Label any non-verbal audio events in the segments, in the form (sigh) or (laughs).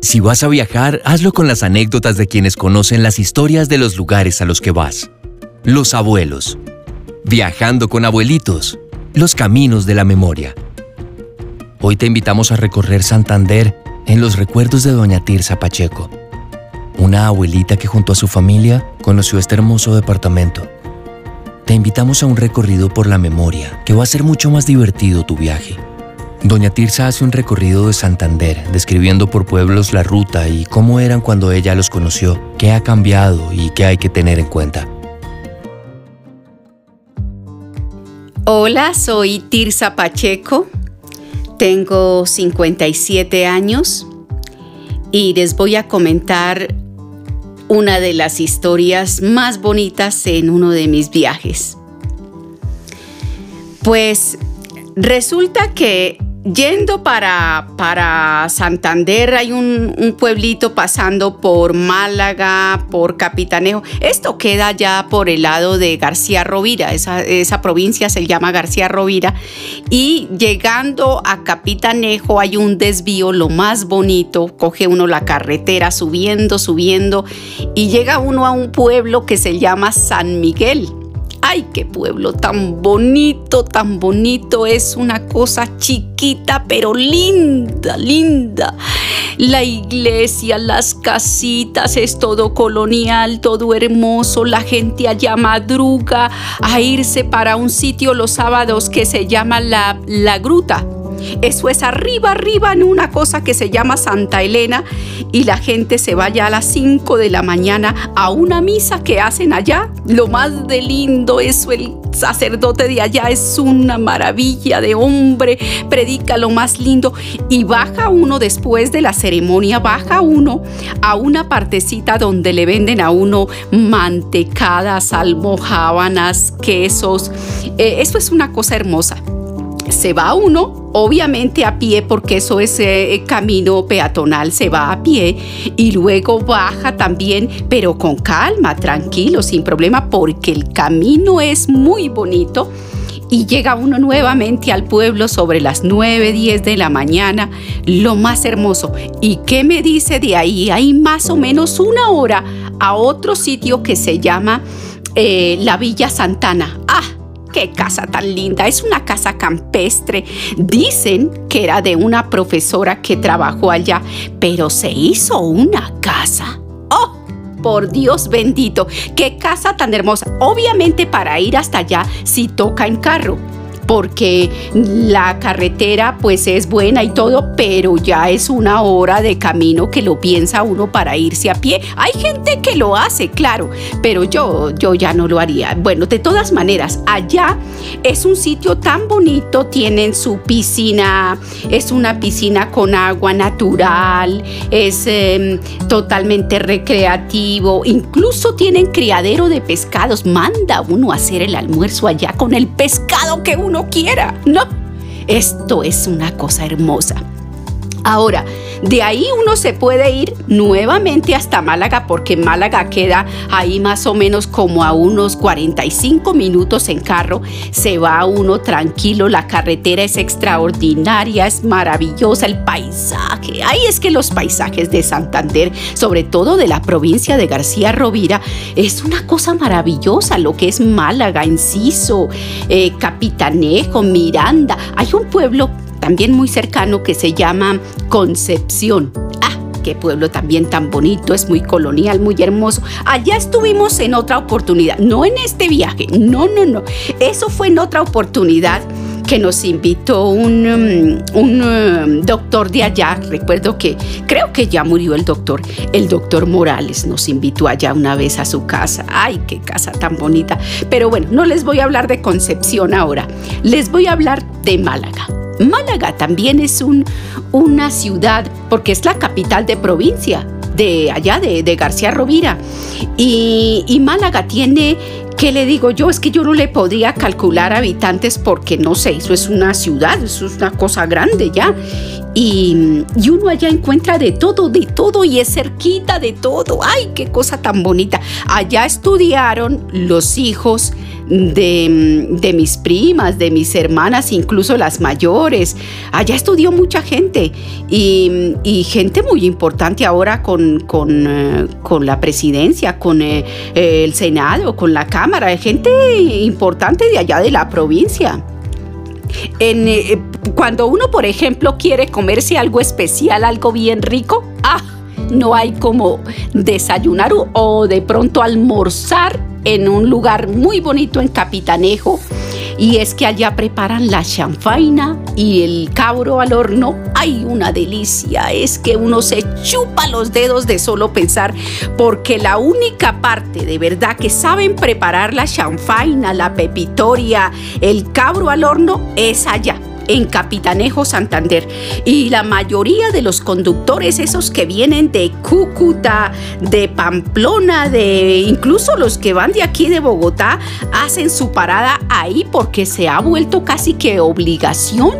Si vas a viajar, hazlo con las anécdotas de quienes conocen las historias de los lugares a los que vas. Los abuelos. Viajando con abuelitos. Los caminos de la memoria. Hoy te invitamos a recorrer Santander en los recuerdos de doña Tirsa Pacheco, una abuelita que junto a su familia conoció este hermoso departamento. Te invitamos a un recorrido por la memoria que va a ser mucho más divertido tu viaje. Doña Tirsa hace un recorrido de Santander, describiendo por pueblos la ruta y cómo eran cuando ella los conoció, qué ha cambiado y qué hay que tener en cuenta. Hola, soy Tirsa Pacheco, tengo 57 años y les voy a comentar una de las historias más bonitas en uno de mis viajes. Pues resulta que Yendo para, para Santander hay un, pueblito pasando por Málaga, por Capitanejo. Esto queda ya por el lado de García Rovira, esa, esa provincia se llama García Rovira. Y llegando a Capitanejo hay un desvío, lo más bonito, coge uno la carretera subiendo, subiendo y llega uno a un pueblo que se llama San Miguel. ¡Ay, qué pueblo tan bonito, tan bonito! Es una cosa chiquita, pero linda, linda. La iglesia, las casitas, es todo colonial, todo hermoso. La gente allá madruga a irse para un sitio los sábados que se llama La, la Gruta eso es arriba, arriba en una cosa que se llama Santa Elena y la gente se vaya a las 5 de la mañana a una misa que hacen allá. Lo más de lindo, eso el sacerdote de allá es una maravilla de hombre, predica lo más lindo y baja uno después de la ceremonia, baja uno a una partecita donde le venden a uno mantecadas, almohábanas, quesos. Eh, eso es una cosa hermosa se va uno, obviamente a pie, porque eso es eh, camino peatonal, se va a pie y luego baja también, pero con calma, tranquilo, sin problema, porque el camino es muy bonito. Y llega uno nuevamente al pueblo sobre las 9, 10 de la mañana, lo más hermoso. ¿Y qué me dice de ahí? Hay más o menos una hora a otro sitio que se llama eh, la Villa Santana. ¡Ah! Qué casa tan linda, es una casa campestre. Dicen que era de una profesora que trabajó allá, pero se hizo una casa. ¡Oh! Por Dios bendito, qué casa tan hermosa. Obviamente para ir hasta allá si toca en carro porque la carretera pues es buena y todo, pero ya es una hora de camino que lo piensa uno para irse a pie. Hay gente que lo hace, claro, pero yo, yo ya no lo haría. Bueno, de todas maneras, allá es un sitio tan bonito, tienen su piscina, es una piscina con agua natural, es em, totalmente recreativo, incluso tienen criadero de pescados, manda uno a hacer el almuerzo allá con el pescado que uno quiera. No, esto es una cosa hermosa. Ahora, de ahí uno se puede ir nuevamente hasta Málaga porque Málaga queda ahí más o menos como a unos 45 minutos en carro. Se va uno tranquilo, la carretera es extraordinaria, es maravillosa, el paisaje. Ahí es que los paisajes de Santander, sobre todo de la provincia de García Rovira, es una cosa maravillosa. Lo que es Málaga, Enciso, eh, Capitanejo, Miranda. Hay un pueblo también muy cercano que se llama Concepción. Ah, qué pueblo también tan bonito, es muy colonial, muy hermoso. Allá estuvimos en otra oportunidad, no en este viaje, no, no, no. Eso fue en otra oportunidad que nos invitó un, um, un um, doctor de allá, recuerdo que creo que ya murió el doctor, el doctor Morales nos invitó allá una vez a su casa. Ay, qué casa tan bonita. Pero bueno, no les voy a hablar de Concepción ahora, les voy a hablar de Málaga. Málaga también es un, una ciudad, porque es la capital de provincia de allá, de, García Rovira. Y, y, Málaga tiene, ¿qué le digo yo? Es que yo no le podría calcular habitantes porque no sé, eso es una ciudad, eso es una cosa grande ya. Y, uno allá encuentra de todo, de todo y es cerquita de todo. ¡Ay, qué cosa tan bonita! Allá estudiaron los hijos de, mis primas, de mis hermanas, incluso las mayores. Allá estudió mucha gente y, gente muy importante ahora con, con, eh, la presidencia, con eh, el Senado, con la Cámara, gente importante de allá de la provincia. Eh, cuando uno, por ejemplo, quiere comerse algo especial, algo bien rico, ah, no hay como desayunar o de pronto almorzar en un lugar muy bonito en Capitanejo. Y es que allá preparan la chanfaina y el cabro al horno. ¡Ay, una delicia! Es que uno se chupa los dedos de solo pensar, porque la única parte de verdad que saben preparar la chanfaina, la pepitoria, el cabro al horno es allá en Capitanejo, Santander. Y la mayoría de los conductores, esos que vienen de Cúcuta, de Pamplona, de incluso los que van de aquí de Bogotá, hacen su parada ahí porque se ha vuelto casi que obligación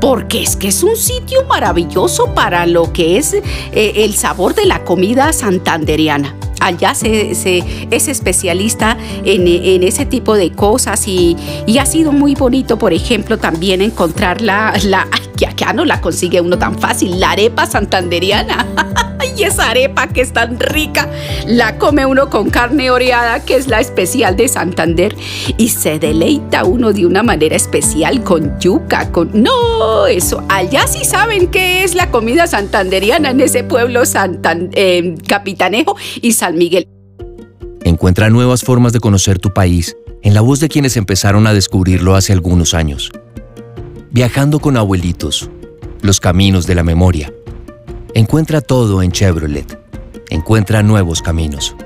porque es que es un sitio maravilloso para lo que es eh, el sabor de la comida santanderiana allá se, es especialista en, ese tipo de cosas y, ha sido muy bonito, por ejemplo, también encontrar la, la que acá no la consigue uno tan fácil, la arepa santanderiana. (laughs) y esa arepa que es tan rica, la come uno con carne oreada, que es la especial de Santander, y se deleita uno de una manera especial con yuca, con... No, eso, allá sí saben qué es la comida santanderiana en ese pueblo Santan... Eh, Capitanejo y San Miguel. Encuentra nuevas formas de conocer tu país en la voz de quienes empezaron a descubrirlo hace algunos años. Viajando con abuelitos, los caminos de la memoria. Encuentra todo en Chevrolet. Encuentra nuevos caminos.